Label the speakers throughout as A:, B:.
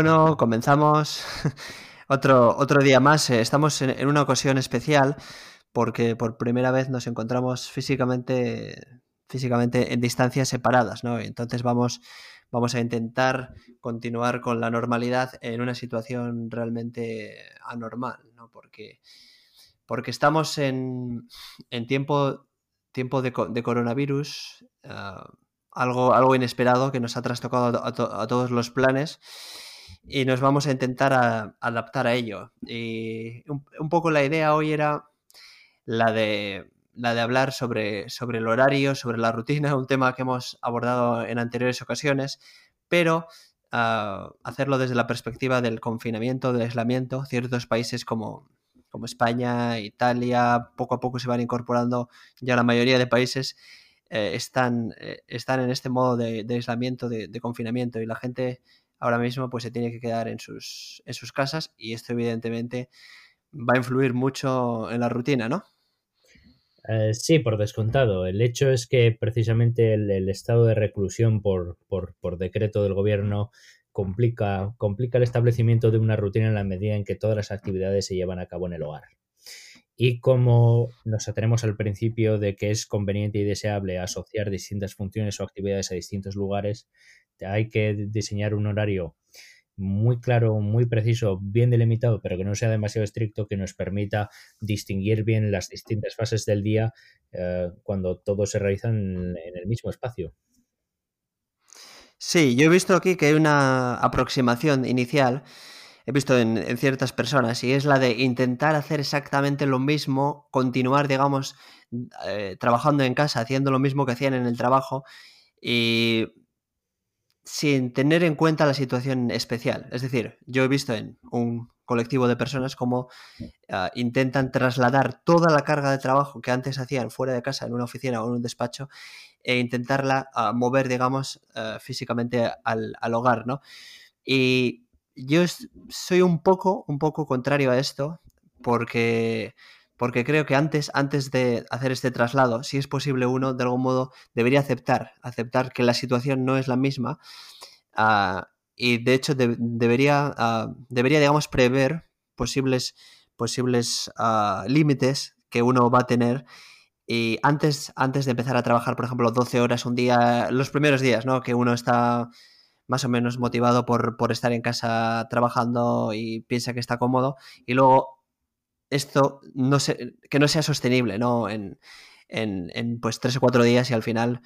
A: Bueno, comenzamos otro, otro día más. Eh, estamos en, una ocasión especial porque por primera vez nos encontramos físicamente, físicamente en distancias separadas, ¿no? Entonces vamos, vamos a intentar continuar con la normalidad en una situación realmente anormal, ¿no? Porque, porque estamos en, en tiempo, tiempo de, coronavirus. Ah, algo, algo inesperado que nos ha trastocado a, todos los planes y nos vamos a intentar adaptar a ello. Y un, poco la idea hoy era la de, la de hablar sobre, sobre el horario, sobre la rutina, un tema que hemos abordado en anteriores ocasiones, pero ah, hacerlo desde la perspectiva del confinamiento, del aislamiento. Ciertos países como, como España, Italia, poco a poco se van incorporando ya la mayoría de países eh, están, eh, están en este modo de, aislamiento, de, confinamiento y la gente ahora mismo pues se tiene que quedar en sus, en sus casas y esto evidentemente va a influir mucho en la rutina, ¿no?
B: Eh, sí, por descontado. El hecho es que precisamente el, estado de reclusión por, por, por, decreto del gobierno complica, complica el establecimiento de una rutina en la medida en que todas las actividades se llevan a cabo en el hogar. Y como nos atenemos al principio de que es conveniente y deseable asociar distintas funciones o actividades a distintos lugares, hay que diseñar un horario muy claro, muy preciso, bien delimitado, pero que no sea demasiado estricto, que nos permita distinguir bien las distintas fases del día eh, cuando todo se realiza en el mismo espacio.
A: Sí, yo he visto aquí que hay una aproximación inicial he visto en, ciertas personas y es la de intentar hacer exactamente lo mismo, continuar, digamos, eh, trabajando en casa, haciendo lo mismo que hacían en el trabajo y sin tener en cuenta la situación especial. Es decir, yo he visto en un colectivo de personas como ah, intentan trasladar toda la carga de trabajo que antes hacían fuera de casa, en una oficina o en un despacho, e intentarla ah, mover, digamos, ah, físicamente al, al, hogar, ¿no? Y yo soy un poco, un poco contrario a esto, porque, porque creo que antes, antes de hacer este traslado, si es posible uno, de algún modo, debería aceptar, aceptar que la situación no es la misma. Ah, y de hecho debería, ah, debería, digamos, prever posibles, posibles ah, límites que uno va a tener. Y antes, antes de empezar a trabajar, por ejemplo, 12 horas un día, los primeros días, ¿no? Que uno está más o menos motivado por, estar en casa trabajando y piensa que está cómodo. Y luego esto no que no sea sostenible, ¿no? En, pues tres o cuatro días y al final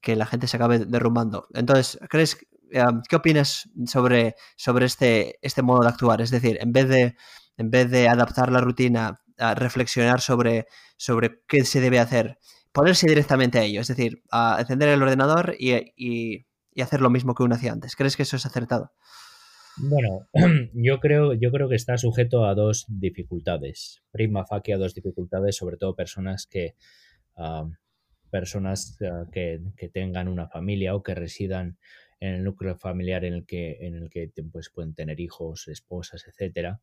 A: que la gente se acabe derrumbando. Entonces, ¿crees, eh, ¿qué opinas sobre, sobre este, este modo de actuar? Es decir, en vez de, en vez de adaptar la rutina, a reflexionar sobre, sobre qué se debe hacer, ponerse directamente a ello, es decir, a encender el ordenador y y hacer lo mismo que uno hacía antes. ¿Crees que eso es acertado?
B: Bueno, yo creo, yo creo que está sujeto a dos dificultades. Prima facie a dos dificultades, sobre todo personas que personas ah, que, tengan una familia o que residan en el núcleo familiar en el que, en el que pues, pueden tener hijos, esposas, etcétera.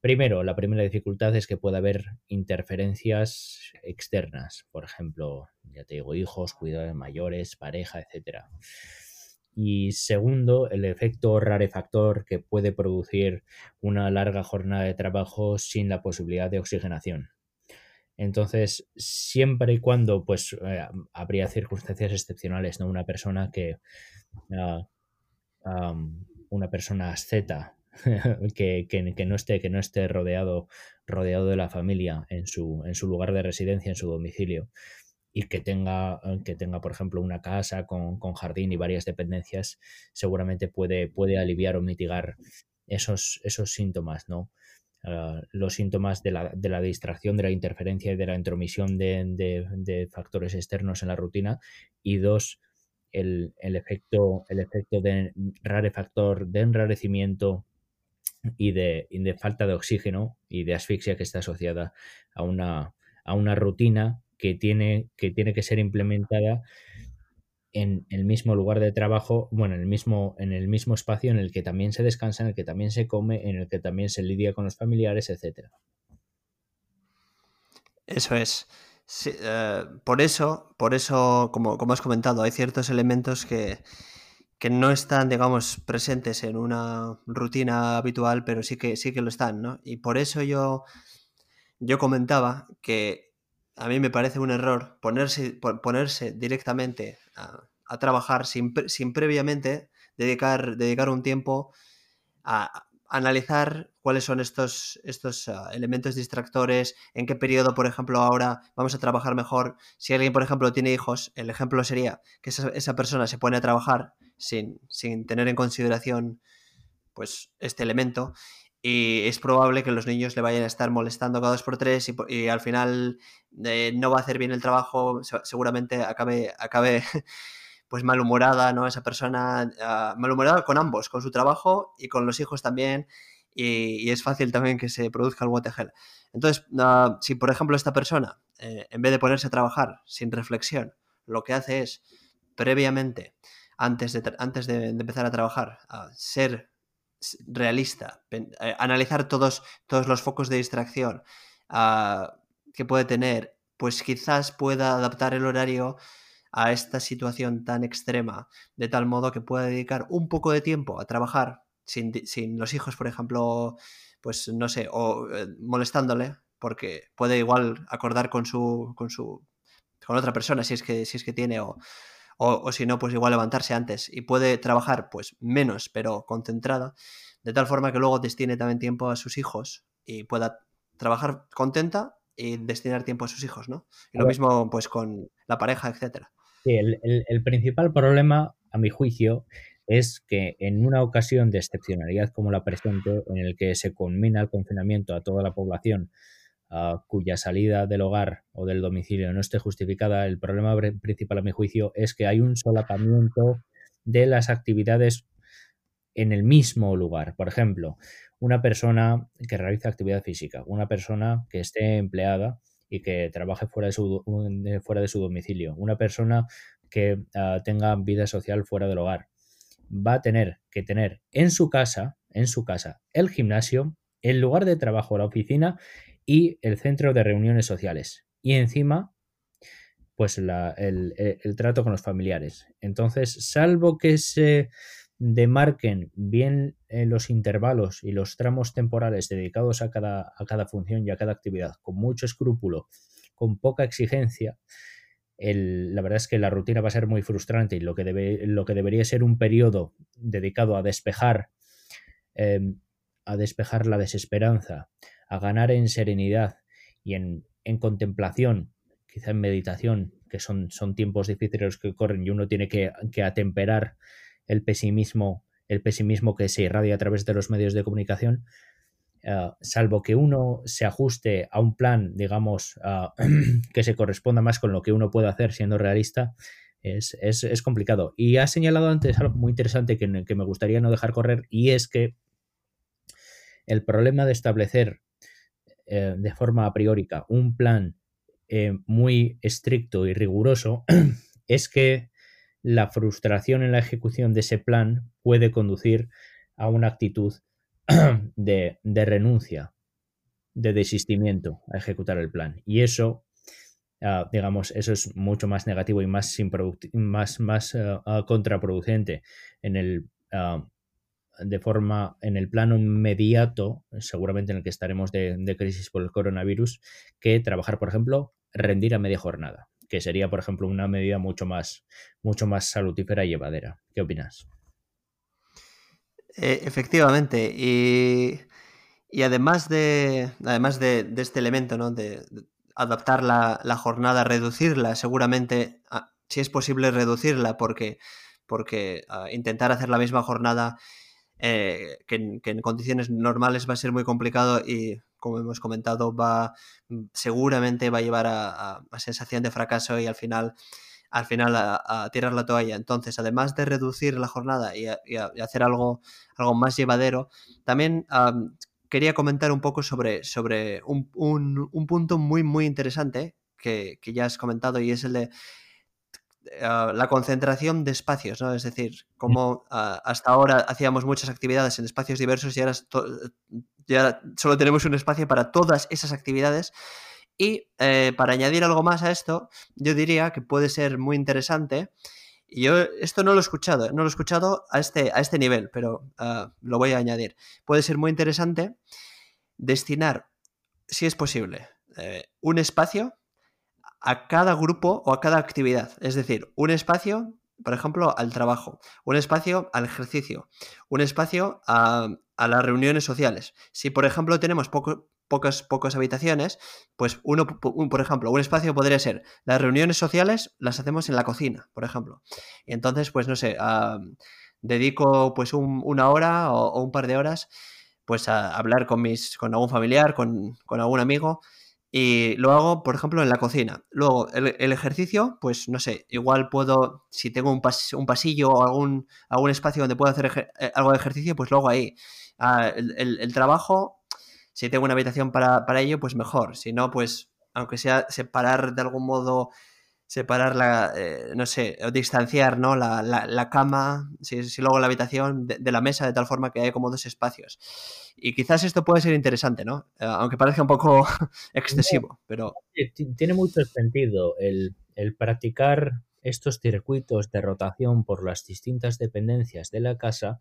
B: Primero, la primera dificultad es que puede haber interferencias externas, por ejemplo, ya te digo, hijos, cuidados mayores, pareja, etcétera. Y segundo, el efecto rarefactor que puede producir una larga jornada de trabajo sin la posibilidad de oxigenación. Entonces, siempre y cuando, pues, eh, habría circunstancias excepcionales, ¿no? Una persona que, ah, una persona asceta, que, que, no esté, que no esté rodeado, rodeado de la familia en su, en su lugar de residencia, en su domicilio, y que tenga, que tenga, por ejemplo, una casa con, con jardín y varias dependencias, seguramente puede, puede aliviar o mitigar esos, esos síntomas, ¿no? Ah, los síntomas de la, de la, distracción, de la interferencia y de la intromisión de, factores externos en la rutina. Y dos, el, efecto, el efecto de rarefactor, de enrarecimiento y de, de, falta de oxígeno y de asfixia que está asociada a una, a una rutina que tiene, que tiene que ser implementada en el mismo lugar de trabajo, bueno, en el mismo, en el mismo espacio en el que también se descansa, en el que también se come, en el que también se lidia con los familiares, etcétera.
A: Eso es. Eh, por eso, por eso, como, como, has comentado, hay ciertos elementos que, que no están, digamos, presentes en una rutina habitual, pero sí que, sí que lo están, ¿no? Y por eso yo, yo comentaba que a mí me parece un error ponerse, ponerse directamente a, trabajar sin, sin, previamente dedicar, dedicar un tiempo a, analizar cuáles son estos, estos uh, elementos distractores, en qué periodo, por ejemplo, ahora vamos a trabajar mejor. Si alguien, por ejemplo, tiene hijos, el ejemplo sería que esa, esa persona se pone a trabajar sin, sin, tener en consideración pues, este elemento y es probable que los niños le vayan a estar molestando cada dos por tres y, al final eh, no va a hacer bien el trabajo, seguramente acabe, acabe pues malhumorada, ¿no? Esa persona uh, malhumorada con ambos, con su trabajo y con los hijos también. Y, es fácil también que se produzca el what Entonces, uh, si por ejemplo esta persona, eh, en vez de ponerse a trabajar sin reflexión, lo que hace es previamente, antes de, antes de, empezar a trabajar, uh, ser realista, eh, analizar todos, todos los focos de distracción que puede tener, pues quizás pueda adaptar el horario a esta situación tan extrema, de tal modo que pueda dedicar un poco de tiempo a trabajar sin, sin los hijos, por ejemplo, pues no sé, o eh, molestándole, porque puede igual acordar con su, con su, con otra persona si es que, si es que tiene, o, o, o si no, pues igual levantarse antes y puede trabajar pues menos, pero concentrada, de tal forma que luego destine también tiempo a sus hijos y pueda trabajar contenta y destinar tiempo a sus hijos, ¿no? Y lo mismo pues con la pareja, etcétera.
B: Sí, el, el, el, principal problema, a mi juicio, es que en una ocasión de excepcionalidad como la presente, en el que se conmina el confinamiento a toda la población cuya salida del hogar o del domicilio no esté justificada, el problema principal, a mi juicio, es que hay un solapamiento de las actividades en el mismo lugar. Por ejemplo, una persona que realiza actividad física, una persona que esté empleada y que trabaje fuera de su, fuera de su domicilio, una persona que uh, tenga vida social fuera del hogar, va a tener que tener en su casa, en su casa, el gimnasio, el lugar de trabajo, la oficina y el centro de reuniones sociales. Y encima, pues la, el, el, trato con los familiares. Entonces, salvo que se demarquen bien eh, los intervalos y los tramos temporales dedicados a cada, a cada función y a cada actividad con mucho escrúpulo, con poca exigencia, el, la verdad es que la rutina va a ser muy frustrante y lo que, debe, lo que debería ser un periodo dedicado a despejar, eh, a despejar la desesperanza, a ganar en serenidad y en, en contemplación, quizá en meditación, que son, son tiempos difíciles que corren y uno tiene que, que atemperar el pesimismo, el pesimismo que se irradia a través de los medios de comunicación, uh, salvo que uno se ajuste a un plan, digamos, que se corresponda más con lo que uno puede hacer siendo realista, es, es, es complicado. Y ha señalado antes algo muy interesante que, que, me gustaría no dejar correr, y es que el problema de establecer eh, de forma a priórica un plan eh, muy estricto y riguroso es que la frustración en la ejecución de ese plan puede conducir a una actitud de, de renuncia, de desistimiento a ejecutar el plan. Y eso, uh, digamos, eso es mucho más negativo y más, más, más uh, contraproducente en el, de forma, en el plano inmediato, seguramente en el que estaremos de, de crisis por el coronavirus, que trabajar, por ejemplo, rendir a media jornada que sería, por ejemplo, una medida mucho más, mucho más salutífera y llevadera. ¿Qué opinas?
A: Eh, efectivamente, y, y, además de, además de, de este elemento, ¿no? de, adaptar la, la, jornada, reducirla, seguramente, ah, si es posible reducirla, porque, porque uh, intentar hacer la misma jornada eh, que, que, en, condiciones normales va a ser muy complicado y como hemos comentado, va seguramente va a llevar a, a, a sensación de fracaso y al final al final a, a, tirar la toalla. Entonces, además de reducir la jornada y, y, y hacer algo, algo más llevadero, también um, quería comentar un poco sobre, sobre un, un, un, punto muy, muy interesante que, que, ya has comentado y es el de uh, la concentración de espacios, ¿no? Es decir, como uh, hasta ahora hacíamos muchas actividades en espacios diversos y ahora ya solo tenemos un espacio para todas esas actividades. Y eh, para añadir algo más a esto, yo diría que puede ser muy interesante Y yo esto no lo he escuchado, no lo he escuchado a este, a este nivel, pero ah, lo voy a añadir. Puede ser muy interesante destinar, si es posible, eh, un espacio a cada grupo o a cada actividad. Es decir, un espacio, por ejemplo, al trabajo, un espacio al ejercicio, un espacio a, las reuniones sociales. Si, por ejemplo, tenemos pocas, pocas habitaciones, pues uno, por ejemplo, un espacio podría ser las reuniones sociales las hacemos en la cocina, por ejemplo. Y entonces, pues no sé, dedico pues una hora o, un par de horas pues a hablar con mis, con algún familiar, con, con algún amigo y lo hago, por ejemplo, en la cocina. Luego, el, ejercicio, pues no sé, igual puedo, si tengo un, un pasillo o algún, algún espacio donde puedo hacer eh, algo de ejercicio, pues lo hago ahí. Ah, el, trabajo, si tengo una habitación para, para ello, pues mejor. Si no, pues aunque sea separar de algún modo separar la, eh, no sé, distanciar, ¿no? La, la, cama, si, si, luego la habitación de, la mesa, de tal forma que hay como dos espacios. Y quizás esto puede ser interesante, ¿no? Eh, aunque parezca un poco excesivo, pero...
B: Tiene mucho sentido el, el practicar estos circuitos de rotación por las distintas dependencias de la casa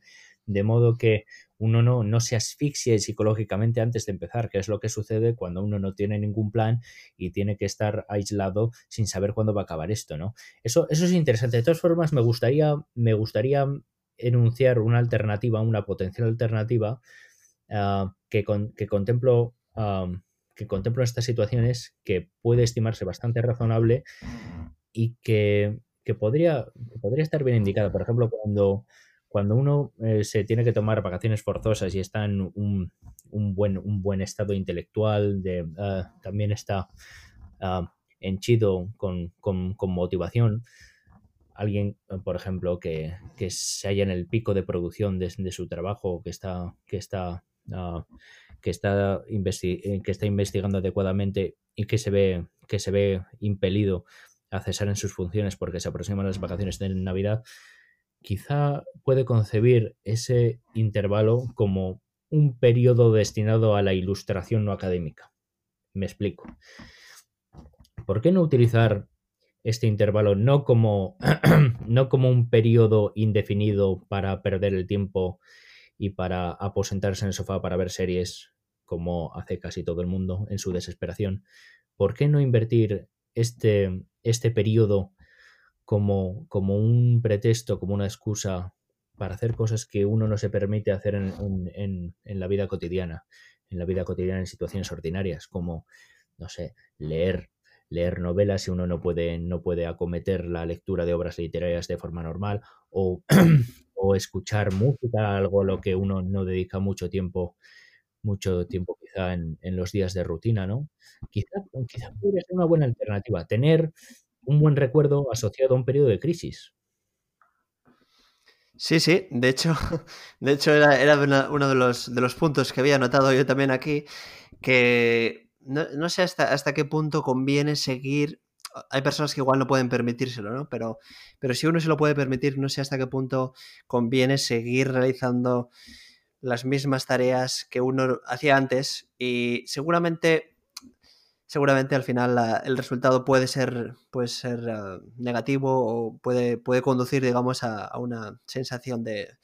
B: de modo que uno no, no se asfixie psicológicamente antes de empezar, que es lo que sucede cuando uno no tiene ningún plan y tiene que estar aislado sin saber cuándo va a acabar esto, ¿no? Eso, eso es interesante. De todas formas, me gustaría, me gustaría enunciar una alternativa, una potencial alternativa ah, que, que contemplo. Ah, que contemplo estas situaciones que puede estimarse bastante razonable y que, que podría, podría estar bien indicada. Por ejemplo, cuando, cuando uno eh, se tiene que tomar vacaciones forzosas y está en un, un buen, un buen estado intelectual, ah, también está uh, henchido con, con, motivación, alguien, por ejemplo, que, que, se halla en el pico de producción de, su trabajo, que está, que está, ah, que, está eh, que está investigando adecuadamente y que se ve, que se ve impelido a cesar en sus funciones porque se aproximan las vacaciones de Navidad, quizá puede concebir ese intervalo como un periodo destinado a la ilustración no académica. Me explico. ¿Por qué no utilizar este intervalo no como, no como un periodo indefinido para perder el tiempo y para aposentarse en el sofá para ver series como hace casi todo el mundo en su desesperación? ¿Por qué no invertir este, este periodo como, como un pretexto, como una excusa para hacer cosas que uno no se permite hacer en, la vida cotidiana, en la vida cotidiana en situaciones ordinarias, como, no sé, leer, leer novelas si uno no puede, no puede acometer la lectura de obras literarias de forma normal, o, o escuchar música, algo a lo que uno no dedica mucho tiempo, mucho tiempo quizá en, los días de rutina, ¿no? Quizá, quizá podría ser una buena alternativa, tener un buen recuerdo asociado a un periodo de crisis.
A: Sí, sí, de hecho, de hecho era, uno de los, de los, puntos que había notado yo también aquí, que no, sé hasta, hasta qué punto conviene seguir hay personas que igual no pueden permitírselo, ¿no? Pero, pero si uno se lo puede permitir, no sé hasta qué punto conviene seguir realizando las mismas tareas que uno hacía antes y seguramente seguramente al final el resultado puede ser, puede ser eh, negativo o puede, puede conducir, digamos, a, una sensación de,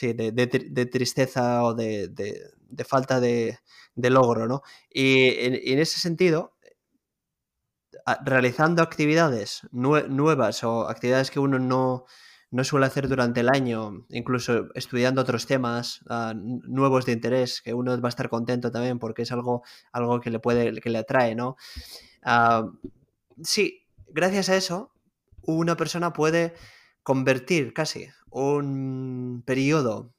A: de, tristeza o de, falta de, logro, ¿no? Y en, ese sentido, realizando actividades nuevas o actividades que uno no, no suele hacer durante el año, incluso estudiando otros temas ah, nuevos de interés, que uno va a estar contento también porque es algo, algo que le puede, que le atrae, ¿no? Ah, sí, gracias a eso, una persona puede convertir casi un periodo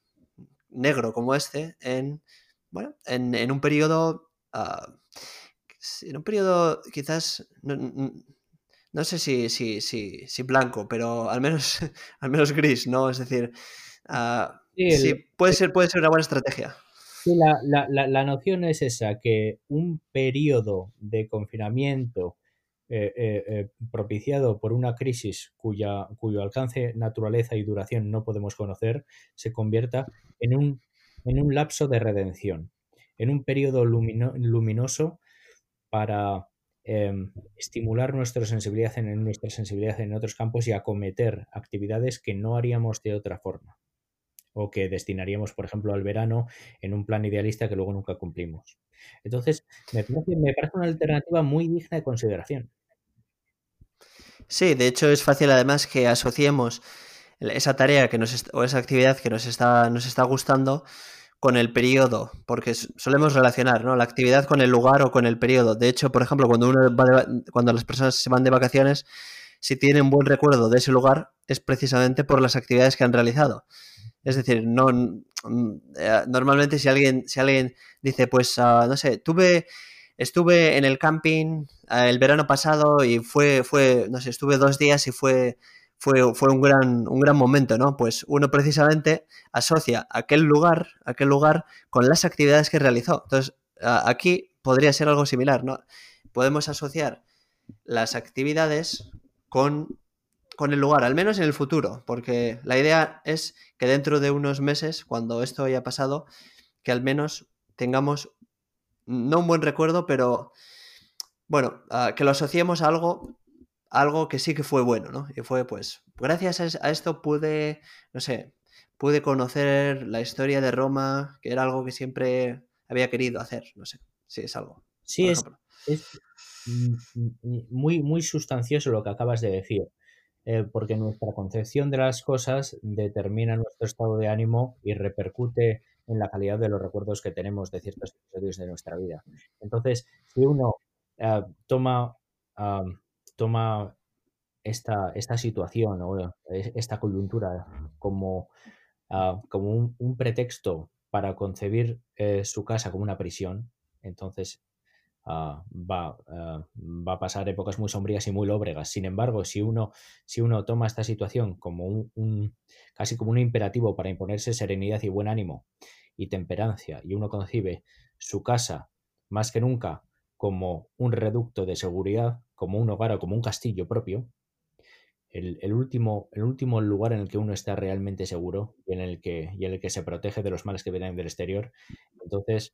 A: negro como este en, bueno, en, un periodo, uh, en un periodo quizás no sé si, si, si, si blanco, pero al menos, al menos gris, ¿no? Es decir, ah, sí, puede, ser, puede ser una buena estrategia.
B: Sí, la, la, la, noción es esa, que un periodo de confinamiento eh, eh, eh, propiciado por una crisis cuya, cuyo alcance, naturaleza y duración no podemos conocer, se convierta en un, en un lapso de redención, en un periodo luminoso para em, estimular nuestra sensibilidad en nuestra sensibilidad en otros campos y acometer actividades que no haríamos de otra forma o que destinaríamos, por ejemplo, al verano en un plan idealista que luego nunca cumplimos. Entonces, me me parece una alternativa muy digna de consideración.
A: Sí, de hecho es fácil además que asociemos esa tarea que nos o esa actividad que nos está, nos está gustando con el periodo, porque solemos relacionar ¿no? la actividad con el lugar o con el periodo. De hecho, por ejemplo, cuando, uno cuando las personas se van de vacaciones, si tienen buen recuerdo de ese lugar, es precisamente por las actividades que han realizado. Es decir, no eh, normalmente si alguien, si alguien dice, pues, ah, no sé, tuve estuve en el camping eh, el verano pasado y fue, fue, no sé, estuve dos días y fue, fue, fue un, gran, un gran momento, ¿no? Pues uno precisamente asocia aquel lugar, aquel lugar con las actividades que realizó. Entonces, aquí podría ser algo similar, ¿no? Podemos asociar las actividades con, con el lugar, al menos en el futuro, porque la idea es que dentro de unos meses, cuando esto haya pasado, que al menos tengamos no un buen recuerdo, pero bueno, que lo asociemos a algo, algo que sí que fue bueno, ¿no? Y fue pues, gracias a esto pude, no sé, pude conocer la historia de Roma, que era algo que siempre había querido hacer, no sé, si es algo.
B: Sí, es, muy, muy sustancioso lo que acabas de decir. Eh, porque nuestra concepción de las cosas determina nuestro estado de ánimo y repercute en la calidad de los recuerdos que tenemos de ciertos episodios de nuestra vida. Entonces, si uno eh, toma, toma esta, esta situación o esta coyuntura como, ah, como un, pretexto para concebir eh, su casa como una prisión, entonces ah, va, ah, va, a pasar épocas muy sombrías y muy lóbregas. Sin embargo, si uno, si uno toma esta situación como un, casi como un imperativo para imponerse serenidad y buen ánimo y temperancia, y uno concibe su casa más que nunca como un reducto de seguridad, como un hogar o como un castillo propio, el, último, el último lugar en el que uno está realmente seguro y en el que, se protege de los males que vienen del exterior. Entonces,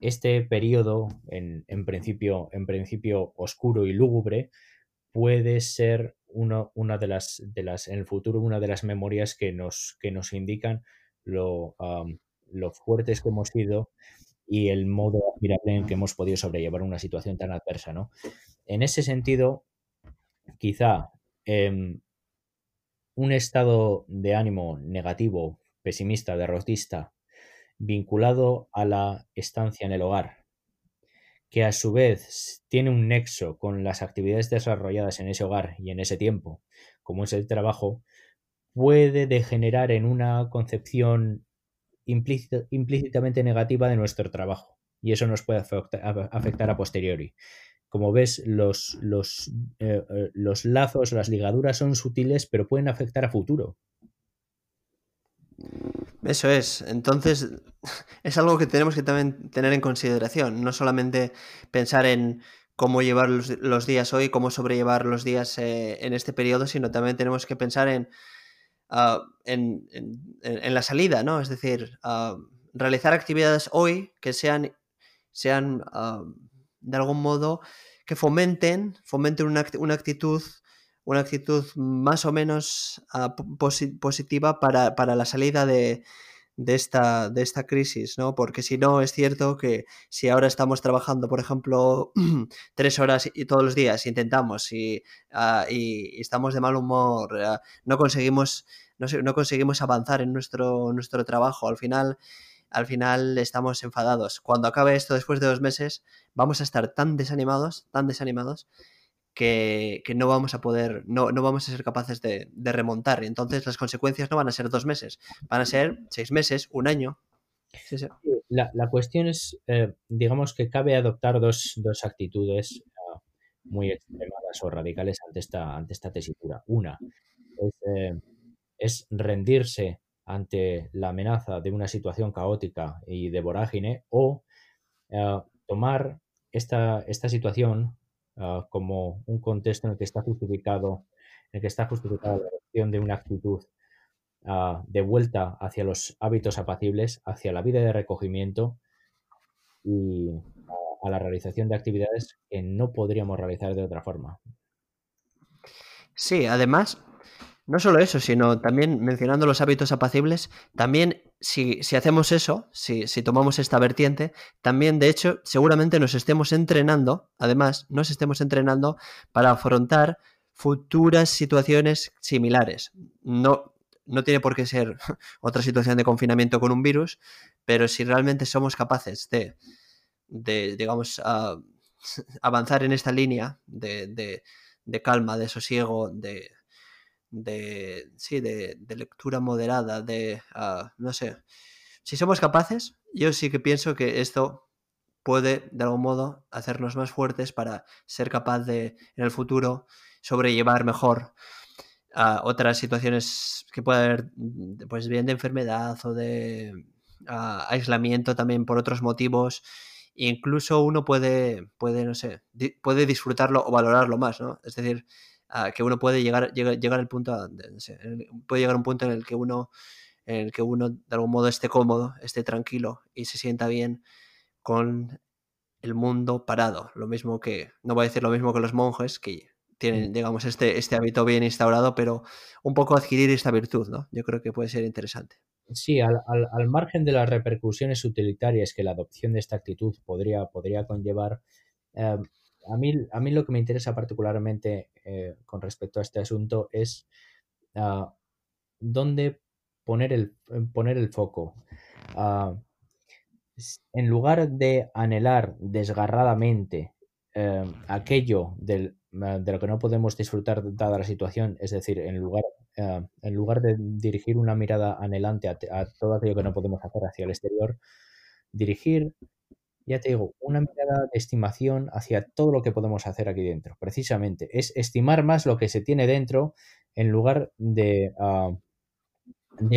B: este periodo, en, principio, oscuro y lúgubre, puede ser una de las, de las, en el futuro, una de las memorias que nos, que nos indican lo, lo fuertes que hemos sido y el modo admirable en que hemos podido sobrellevar una situación tan adversa, ¿no? En ese sentido, quizá em, un estado de ánimo negativo, pesimista, derrotista, vinculado a la estancia en el hogar, que a su vez tiene un nexo con las actividades desarrolladas en ese hogar y en ese tiempo, como es el trabajo, puede degenerar en una concepción implícitamente negativa de nuestro trabajo y eso nos puede afectar a posteriori. Como ves, los, los, eh, eh, los lazos, las ligaduras son sutiles, pero pueden afectar a futuro.
A: Eso es. Entonces, es algo que tenemos que también tener en consideración. No solamente pensar en cómo llevar los, días hoy, cómo sobrellevar los días eh, en este periodo, sino también tenemos que pensar en Ah, en, la salida, ¿no? Es decir, ah, realizar actividades hoy que sean, sean ah, de algún modo, que fomenten, fomenten una, actitud una actitud más o menos positiva para, la salida de, esta, de esta crisis, ¿no? Porque si no, es cierto que si ahora estamos trabajando, por ejemplo, tres horas y todos los días, intentamos y, y estamos de mal humor, no conseguimos no, conseguimos avanzar en nuestro, nuestro trabajo. Al final, al final estamos enfadados. Cuando acabe esto después de dos meses, vamos a estar tan desanimados, tan desanimados, que, no vamos a poder, no, vamos a ser capaces de, remontar. Y entonces las consecuencias no van a ser dos meses, van a ser seis meses, un año.
B: La, cuestión es, eh, digamos que cabe adoptar dos, actitudes eh, muy extremadas o radicales ante esta, ante esta tesitura. Una es eh, es rendirse ante la amenaza de una situación caótica y de vorágine o eh, tomar esta, esta situación eh, como un contexto en el que está justificado en el que está justificada la adopción de una actitud eh, de vuelta hacia los hábitos apacibles, hacia la vida de recogimiento y a la realización de actividades que no podríamos realizar de otra forma.
A: Sí, además, no solo eso, sino también mencionando los hábitos apacibles, también si, hacemos eso, si, si, tomamos esta vertiente, también de hecho seguramente nos estemos entrenando, además nos estemos entrenando para afrontar futuras situaciones similares. No, no tiene por qué ser otra situación de confinamiento con un virus, pero si realmente somos capaces de, de digamos, avanzar en esta línea de, de calma, de sosiego, de de, sí, de, lectura moderada, de, ah, no sé, si somos capaces, yo sí que pienso que esto puede de algún modo hacernos más fuertes para ser capaz de en el futuro sobrellevar mejor a ah, otras situaciones que pueda haber, mm, pues bien de enfermedad o de ah, aislamiento también por otros motivos. Incluso uno puede, puede, no sé, puede disfrutarlo o valorarlo más, ¿no? Es decir, que uno puede llegar, llegar, llegar al punto, puede llegar a un punto en el que uno, en el que uno de algún modo esté cómodo, esté tranquilo y se sienta bien con el mundo parado. Lo mismo que, no voy a decir lo mismo que los monjes, que tienen, mm. digamos, este, este hábito bien instaurado, pero un poco adquirir esta virtud, ¿no? Yo creo que puede ser interesante.
B: Sí, al, al, margen de las repercusiones utilitarias que la adopción de esta actitud podría, podría conllevar, eh, a mí, a mí lo que me interesa particularmente eh, con respecto a este asunto es uh, dónde poner el, poner el foco. Ah, en lugar de anhelar desgarradamente eh, aquello del, de lo que no podemos disfrutar dada la situación, es decir, en lugar, en lugar de dirigir una mirada anhelante a todo aquello que no podemos hacer hacia el exterior, dirigir ya te digo, una mirada de estimación hacia todo lo que podemos hacer aquí dentro. Precisamente, es estimar más lo que se tiene dentro en lugar de, ah,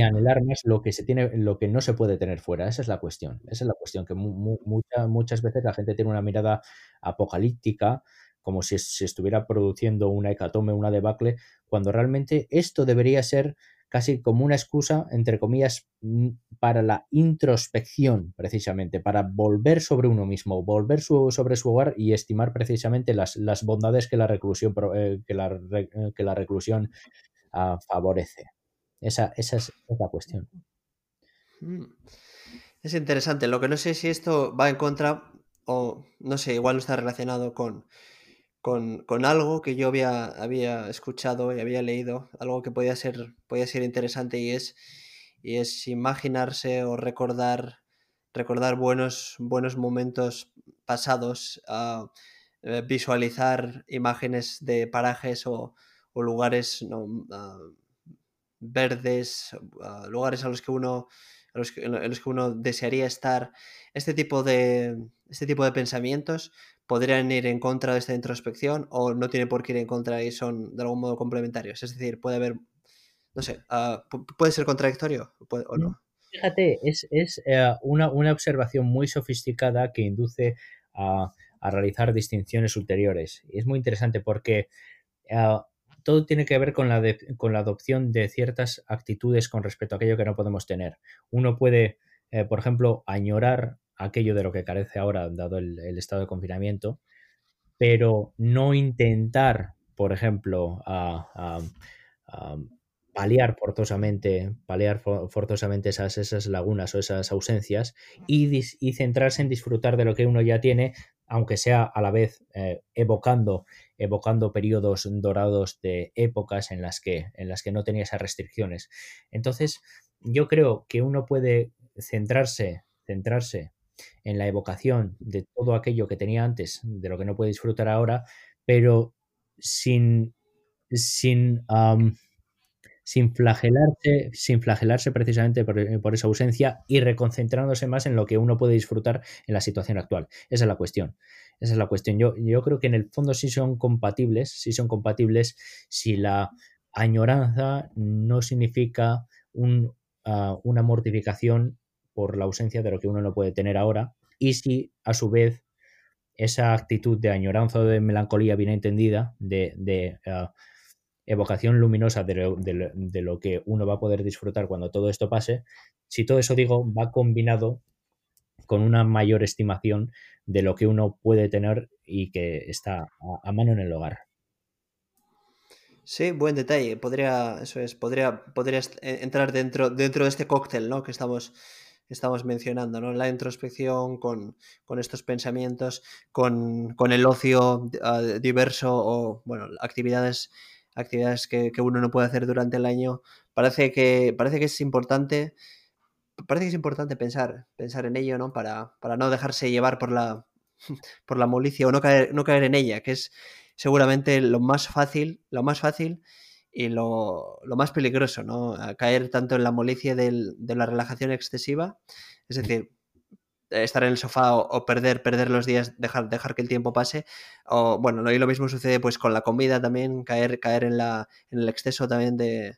B: anhelar más lo que se tiene, lo que no se puede tener fuera. Esa es la cuestión. Esa es la cuestión, que muchas veces la gente tiene una mirada apocalíptica, como si se estuviera produciendo una hecatombe, una debacle, cuando realmente esto debería ser casi como una excusa, entre comillas, mm, para la introspección, precisamente, para volver sobre uno mismo, volver sobre su hogar y estimar precisamente las, bondades que la reclusión, eh, que la, eh, que la reclusión ah, favorece. Esa, esa es la cuestión.
A: Mm. Es interesante. Lo que no sé si esto va en contra o no sé, igual no está relacionado con, con, algo que yo había, había escuchado y había leído, algo que podía ser, podía ser interesante y es, y es imaginarse o recordar, recordar buenos, buenos momentos pasados, uh, visualizar imágenes de parajes o, lugares ¿no? Ah, verdes, lugares a los que uno en los que uno desearía estar. Este tipo de, este tipo de pensamientos podrían ir en contra de esta introspección o no tiene por qué ir en contra y son de algún modo complementarios. Es decir, puede haber, no sé, ah, puede ser contradictorio o no.
B: Fíjate, es, eh, una, observación muy sofisticada que induce a, realizar distinciones ulteriores. Y es muy interesante porque eh, todo tiene que ver con la, con la adopción de ciertas actitudes con respecto a aquello que no podemos tener. Uno puede, eh, por ejemplo, añorar aquello de lo que carece ahora, dado el, estado de confinamiento, pero no intentar, por ejemplo, a, paliar forzosamente, paliar forzosamente esas, esas lagunas o esas ausencias y, centrarse en disfrutar de lo que uno ya tiene, aunque sea a la vez eh, evocando, evocando periodos dorados de épocas en las, que, en las que no tenía esas restricciones. Entonces, yo creo que uno puede centrarse, centrarse en la evocación de todo aquello que tenía antes, de lo que no puede disfrutar ahora, pero sin, sin, sin, flagelarse, sin flagelarse precisamente por, esa ausencia y reconcentrándose más en lo que uno puede disfrutar en la situación actual. Esa es la cuestión. Esa es la cuestión. Yo, yo creo que en el fondo sí son compatibles, sí son compatibles si la añoranza no significa un, ah, una mortificación por la ausencia de lo que uno no puede tener ahora y si a su vez esa actitud de añoranza o de melancolía bien entendida, de, ah, evocación luminosa de lo, que uno va a poder disfrutar cuando todo esto pase, si todo eso digo va combinado con una mayor estimación de lo que uno puede tener y que está a, mano en el hogar.
A: Sí, buen detalle. Podría, eso es, podría, podría entrar dentro, dentro de este cóctel, ¿no? Que estamos, estamos mencionando, ¿no? La introspección con, estos pensamientos, con, el ocio ah, diverso o, bueno, actividades, actividades que, uno no puede hacer durante el año. Parece que, parece que es importante, parece que es importante pensar, pensar en ello, ¿no? Para, para no dejarse llevar por la, por la molicia o no caer, no caer en ella, que es seguramente lo más fácil, lo más fácil y lo, más peligroso, ¿no? caer tanto en la molicia de la relajación excesiva, es decir, estar en el sofá o, perder, perder los días, dejar, dejar que el tiempo pase, o bueno, y lo mismo sucede pues con la comida también, caer, caer en, la, en el exceso también de,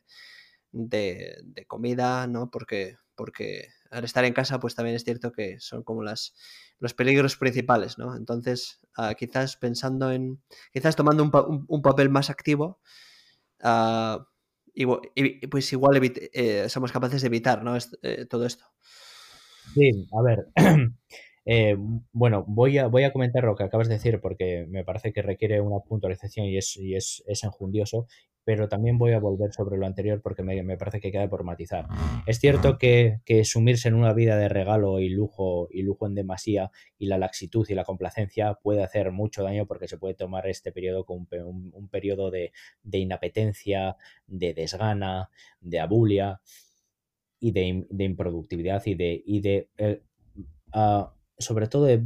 A: de, comida, ¿no? Porque, porque al estar en casa, pues también es cierto que son como las, los peligros principales, ¿no? Entonces, ah, quizás pensando en, quizás tomando un papel más activo, y, pues igual eh, somos capaces de evitar ¿no? Eh, todo esto.
B: Sí, a ver, Eh, bueno, voy a, voy a comentar lo que acabas de decir porque me parece que requiere una puntualización y es, y es, es enjundioso, pero también voy a volver sobre lo anterior porque me, parece que queda por matizar. Es cierto que, sumirse en una vida de regalo y lujo y lujo en demasía y la laxitud y la complacencia puede hacer mucho daño porque se puede tomar este periodo como un, periodo de, inapetencia, de desgana, de abulia y de, improductividad y de, y de eh, ah, sobre todo de,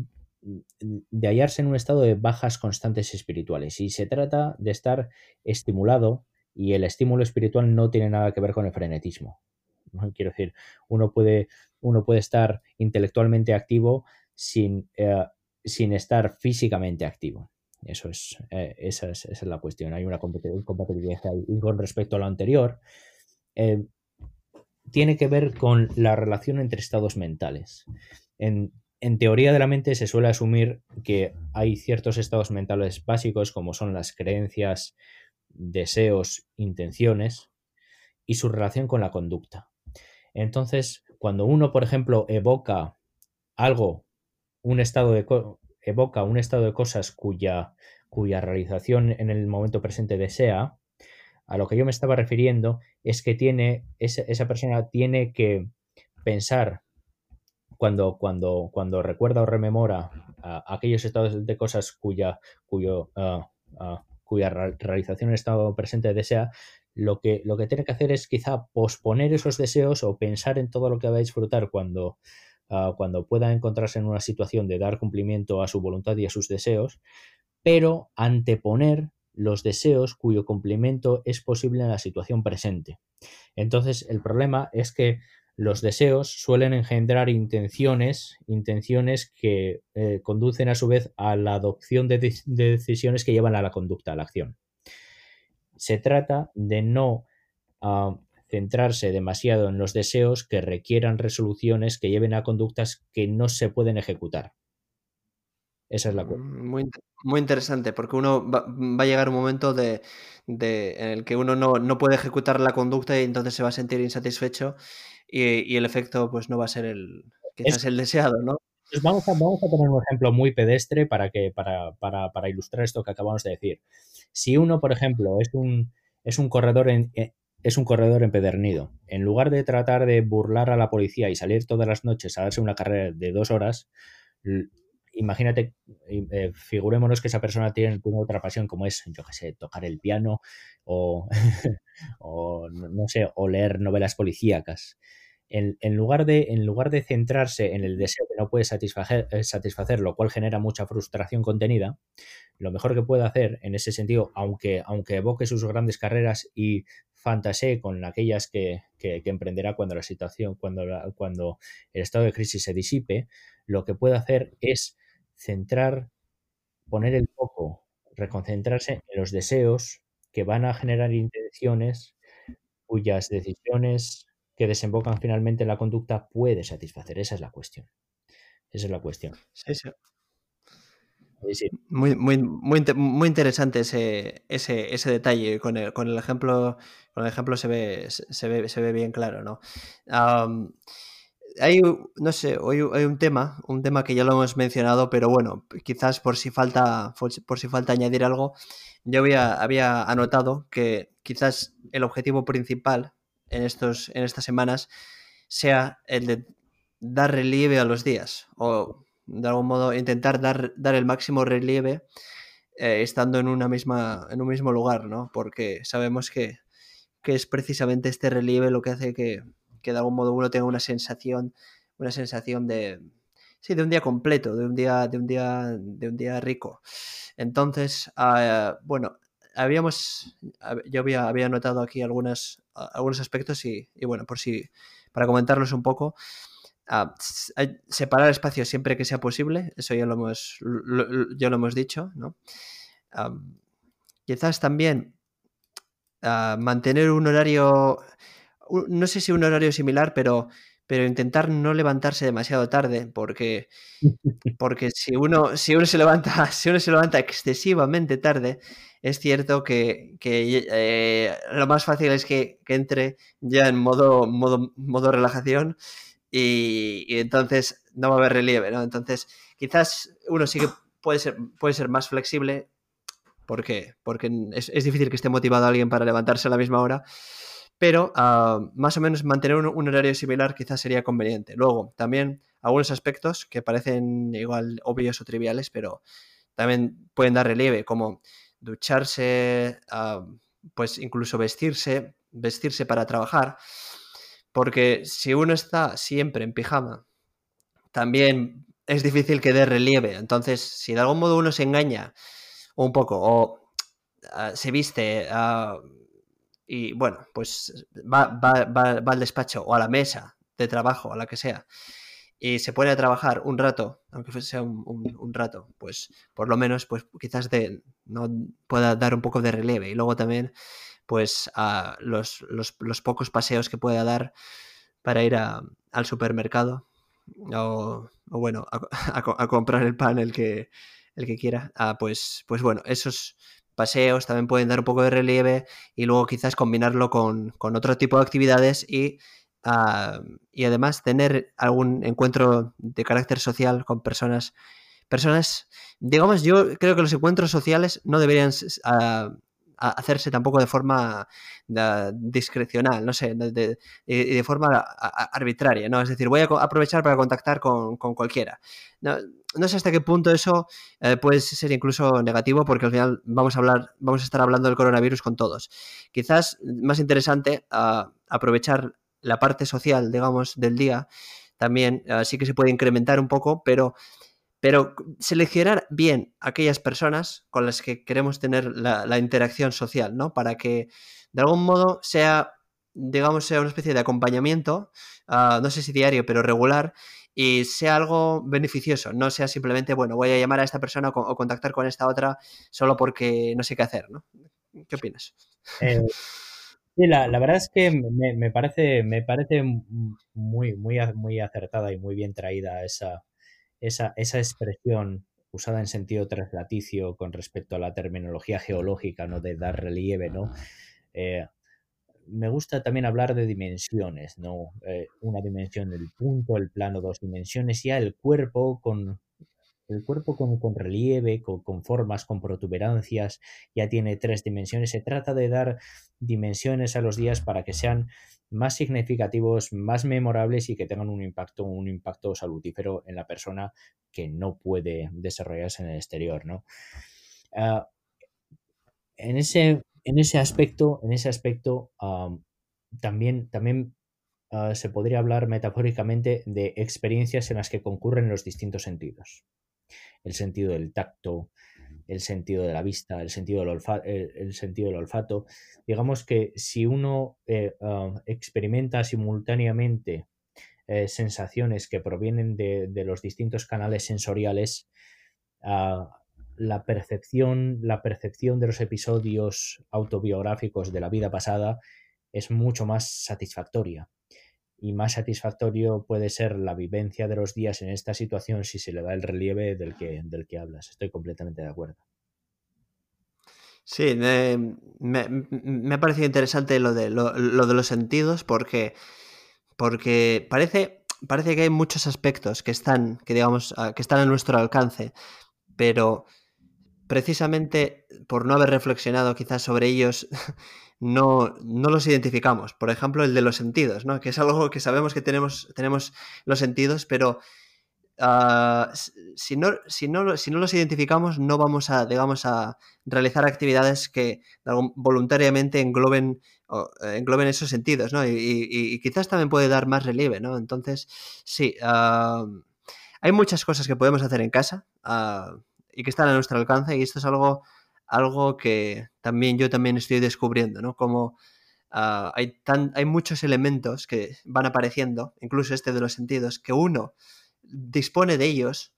B: hallarse en un estado de bajas constantes espirituales. Y se trata de estar estimulado y el estímulo espiritual no tiene nada que ver con el frenetismo. Quiero decir, uno puede, uno puede estar intelectualmente activo sin, eh, sin estar físicamente activo. Eso es, eh, esa, es, la cuestión. Hay una compatibilidad con respecto a lo anterior, eh, tiene que ver con la relación entre estados mentales. En, en teoría de la mente se suele asumir que hay ciertos estados mentales básicos como son las creencias, deseos, intenciones y su relación con la conducta. Entonces, cuando uno, por ejemplo, evoca algo, un estado de evoca un estado de cosas cuya, cuya realización en el momento presente desea, a lo que yo me estaba refiriendo es que tiene, esa persona tiene que pensar cuando, cuando, cuando recuerda o rememora aquellos estados de cosas cuya, cuyo, ah, ah, cuya realización estado presente desea, lo que, lo que tiene que hacer es quizá posponer esos deseos o pensar en todo lo que va a disfrutar cuando, ah, cuando pueda encontrarse en una situación de dar cumplimiento a su voluntad y a sus deseos, pero anteponer los deseos cuyo cumplimiento es posible en la situación presente. Entonces, el problema es que los deseos suelen engendrar intenciones, intenciones que eh, conducen a su vez a la adopción de, decisiones que llevan a la conducta, a la acción. Se trata de no ah, centrarse demasiado en los deseos que requieran resoluciones que lleven a conductas que no se pueden ejecutar. Esa es la
A: mm, Muy, muy interesante, porque uno va, a llegar un momento de, en el que uno no, no, puede ejecutar la conducta y entonces se va a sentir insatisfecho y, el efecto pues no va a ser el quizás el deseado, ¿no?
B: Pues vamos a, vamos a poner un ejemplo muy pedestre para, que, para, para, para, ilustrar esto que acabamos de decir. Si uno, por ejemplo, es un, es un corredor en, eh, es un corredor empedernido. En lugar de tratar de burlar a la policía y salir todas las noches a darse una carrera de dos horas, imagínate, eh, figurémonos que esa persona tiene, otra pasión como es, yo qué sé, tocar el piano o, o no sé, o leer novelas policíacas en, lugar de, en lugar de centrarse en el deseo que no puede satisfacer, eh, satisfacer, lo cual genera mucha frustración contenida, lo mejor que puede hacer en ese sentido, aunque, aunque evoque sus grandes carreras y fantasee con aquellas que, emprenderá cuando la situación, cuando, cuando el estado de crisis se disipe, lo que puede hacer es centrar, poner el foco, reconcentrarse en los deseos que van a generar intenciones cuyas decisiones que desembocan finalmente en la conducta puede satisfacer. Esa es la cuestión. Esa es la cuestión.
A: Sí, sí. Muy, muy, muy, interesante ese, ese, ese detalle. Con el, con el, ejemplo, con el ejemplo se ve, se, ve, se ve bien claro, ¿no? hay, no sé, hay, hay un tema, un tema que ya lo hemos mencionado, pero bueno, quizás por si falta, por si falta añadir algo, yo había, había anotado que quizás el objetivo principal en, estos, en estas semanas sea el de dar relieve a los días o de algún modo intentar dar, dar el máximo relieve eh, estando en, una misma, en un mismo lugar, ¿no? Porque sabemos que, que es precisamente este relieve lo que hace que, que, de algún modo uno tenga una sensación, una sensación de, sí, de un día completo, de un día, de un día, de un día rico. Entonces, uh, bueno, habíamos, yo había, había notado aquí algunas, algunos aspectos y, bueno, por si, para comentarlos un poco, uh, separar espacios siempre que sea posible, eso ya lo hemos, lo, ya lo hemos dicho, ¿no? Um, quizás también uh, mantener un horario, no sé si un horario similar, pero, pero intentar no levantarse demasiado tarde, porque, porque si, uno, si, uno se levanta, si uno se levanta excesivamente tarde, es cierto que, que eh, lo más fácil es que, que, entre ya en modo, modo, modo relajación y, y, entonces no va a haber relieve, ¿no? Entonces, quizás uno sí que puede ser, puede ser más flexible. ¿Por qué? Porque es, es difícil que esté motivado alguien para levantarse a la misma hora pero uh, más o menos mantener un, horario similar quizás sería conveniente. Luego, también algunos aspectos que parecen igual obvios o triviales, pero también pueden dar relieve, como ducharse, uh, pues incluso vestirse, vestirse para trabajar, porque si uno está siempre en pijama, también es difícil que dé relieve. Entonces, si de algún modo uno se engaña un poco o uh, se viste y bueno, pues va, va, va, va, al despacho o a la mesa de trabajo, a la que sea, y se pone a trabajar un rato, aunque sea un, rato, pues por lo menos, pues quizás de, no pueda dar un poco de relieve. Y luego también, pues los, los, pocos paseos que pueda dar para ir al supermercado o, o bueno, a, a, a, comprar el pan el que, el que quiera, ah, pues, pues bueno, esos paseos también pueden dar un poco de relieve y luego quizás combinarlo con, con otro tipo de actividades y, uh, y, además tener algún encuentro de carácter social con personas. Personas, digamos, yo creo que los encuentros sociales no deberían hacerse tampoco de forma discrecional, no sé, de, de, forma arbitraria, ¿no? Es decir, voy a aprovechar para contactar con, cualquiera. No, no, sé hasta qué punto eso eh, puede ser incluso negativo, porque al final vamos a hablar, vamos a estar hablando del coronavirus con todos. Quizás más interesante uh, aprovechar la parte social, digamos, del día, también uh, sí que se puede incrementar un poco, pero pero seleccionar bien aquellas personas con las que queremos tener la, la, interacción social, ¿no? Para que de algún modo sea, digamos, sea una especie de acompañamiento, uh, no sé si diario, pero regular, y sea algo beneficioso, no sea simplemente, bueno, voy a llamar a esta persona o, o contactar con esta otra solo porque no sé qué hacer, ¿no? ¿Qué opinas?
B: Eh, sí, la, la, verdad es que me, me, parece, me parece muy, muy, muy acertada y muy bien traída esa, esa, esa expresión usada en sentido traslaticio con respecto a la terminología geológica, ¿no? De dar relieve, ¿no? Eh, me gusta también hablar de dimensiones, ¿no? Eh, una dimensión del punto, el plano, dos dimensiones, ya el cuerpo con el cuerpo con, con relieve, con, con, formas, con protuberancias, ya tiene tres dimensiones. Se trata de dar dimensiones a los días para que sean más significativos, más memorables y que tengan un impacto, un impacto salutífero en la persona que no puede desarrollarse en el exterior, ¿no? Uh, en, ese, en ese aspecto, en ese aspecto también, también uh, se podría hablar metafóricamente de experiencias en las que concurren los distintos sentidos. El sentido del tacto, el sentido de la vista, el sentido del olfato, el, sentido del olfato. Digamos que si uno eh, uh, experimenta simultáneamente eh, sensaciones que provienen de, los distintos canales sensoriales, uh, la percepción, la percepción de los episodios autobiográficos de la vida pasada es mucho más satisfactoria y más satisfactorio puede ser la vivencia de los días en esta situación si se le da el relieve del que, del que hablas. Estoy completamente de acuerdo.
A: Sí, me, me, ha parecido interesante lo de, lo, de los sentidos porque, porque parece, parece que hay muchos aspectos que están, que digamos, que están a nuestro alcance, pero precisamente por no haber reflexionado quizás sobre ellos, no, no, los identificamos. Por ejemplo, el de los sentidos, ¿no? que es algo que sabemos que tenemos, tenemos los sentidos, pero uh, si, no, si, no, si, no, los identificamos, no vamos a, digamos, a realizar actividades que voluntariamente engloben, engloben esos sentidos, ¿no? Y, quizás también puede dar más relieve, ¿no? Entonces, sí, hay muchas cosas que podemos hacer en casa. Uh, y que están a nuestro alcance y esto es algo, algo que también yo también estoy descubriendo, ¿no? Como uh, hay, hay muchos elementos que van apareciendo, incluso este de los sentidos, que uno dispone de ellos,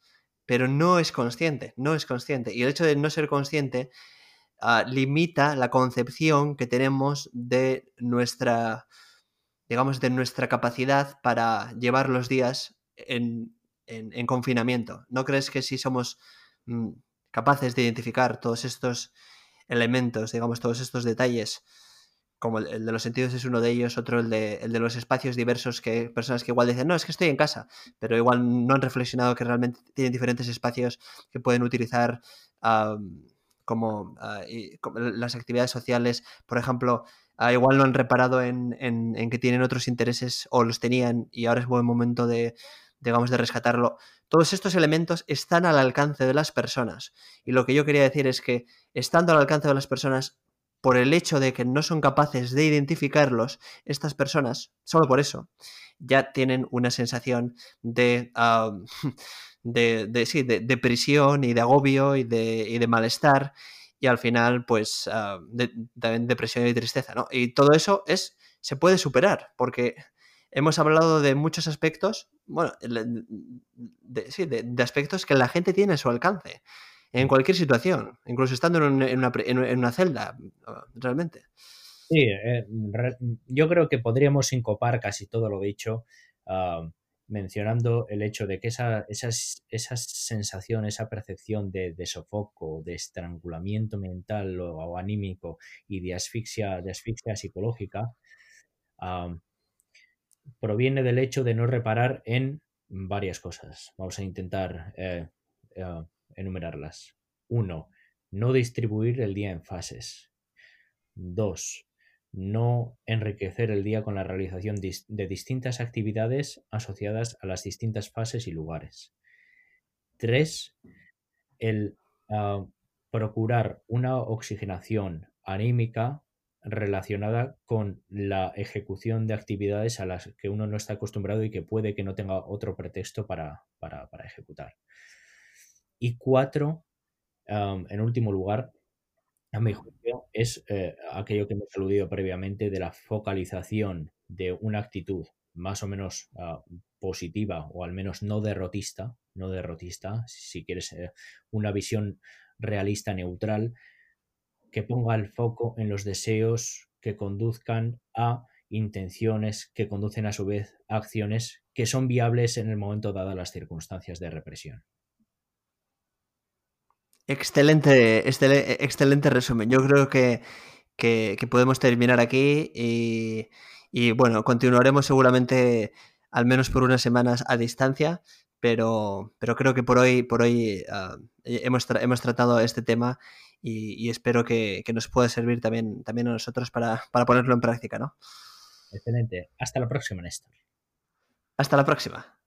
A: pero no es consciente, no es consciente. Y el hecho de no ser consciente uh, limita la concepción que tenemos de nuestra, digamos, de nuestra capacidad para llevar los días en, en, en confinamiento. ¿No crees que si somos Mm, capaces de identificar todos estos elementos, digamos, todos estos detalles, como el, de los sentidos es uno de ellos, otro el de, el de, los espacios diversos, que personas que igual dicen, no, es que estoy en casa, pero igual no han reflexionado que realmente tienen diferentes espacios que pueden utilizar como, uh, las actividades sociales, por ejemplo, uh, igual no han reparado en, en, en, que tienen otros intereses o los tenían y ahora es buen momento de, digamos, de rescatarlo. Todos estos elementos están al alcance de las personas. Y lo que yo quería decir es que, estando al alcance de las personas, por el hecho de que no son capaces de identificarlos, estas personas, solo por eso, ya tienen una sensación de, de, de, sí, de, de, prisión y de agobio y de, y de malestar. Y al final, pues, uh, también depresión y tristeza, ¿no? Y todo eso es, se puede superar, porque hemos hablado de muchos aspectos, bueno, de, sí, de, de, aspectos que la gente tiene a su alcance, en cualquier situación, incluso estando en, un, en, una, en una, celda, realmente.
B: Sí, eh, re, yo creo que podríamos sincopar casi todo lo dicho. Uh, mencionando el hecho de que esa, esa, esa sensación, esa percepción de, de, sofoco, de estrangulamiento mental o, o, anímico y de asfixia, de asfixia psicológica, um, proviene del hecho de no reparar en varias cosas. Vamos a intentar eh, eh, enumerarlas. Uno, no distribuir el día en fases. Dos, no enriquecer el día con la realización de distintas actividades asociadas a las distintas fases y lugares. Tres, el uh, procurar una oxigenación anímica relacionada con la ejecución de actividades a las que uno no está acostumbrado y que puede que no tenga otro pretexto para, para, para ejecutar. Y cuatro, en último lugar, a mi juicio, es eh, aquello que hemos aludido previamente de la focalización de una actitud más o menos uh, positiva o al menos no derrotista, no derrotista, si quieres eh, una visión realista neutral que ponga el foco en los deseos que conduzcan a intenciones que conducen a su vez a acciones que son viables en el momento dadas las circunstancias de represión.
A: Excelente, excelente, excelente resumen. Yo creo que, que, podemos terminar aquí y, y, bueno, continuaremos seguramente al menos por unas semanas a distancia, pero, pero creo que por hoy, por hoy uh, hemos, hemos tratado este tema y, y espero que, que, nos pueda servir también, también a nosotros para, para ponerlo en práctica, ¿no?
B: Excelente. Hasta la próxima, Néstor.
A: Hasta la próxima.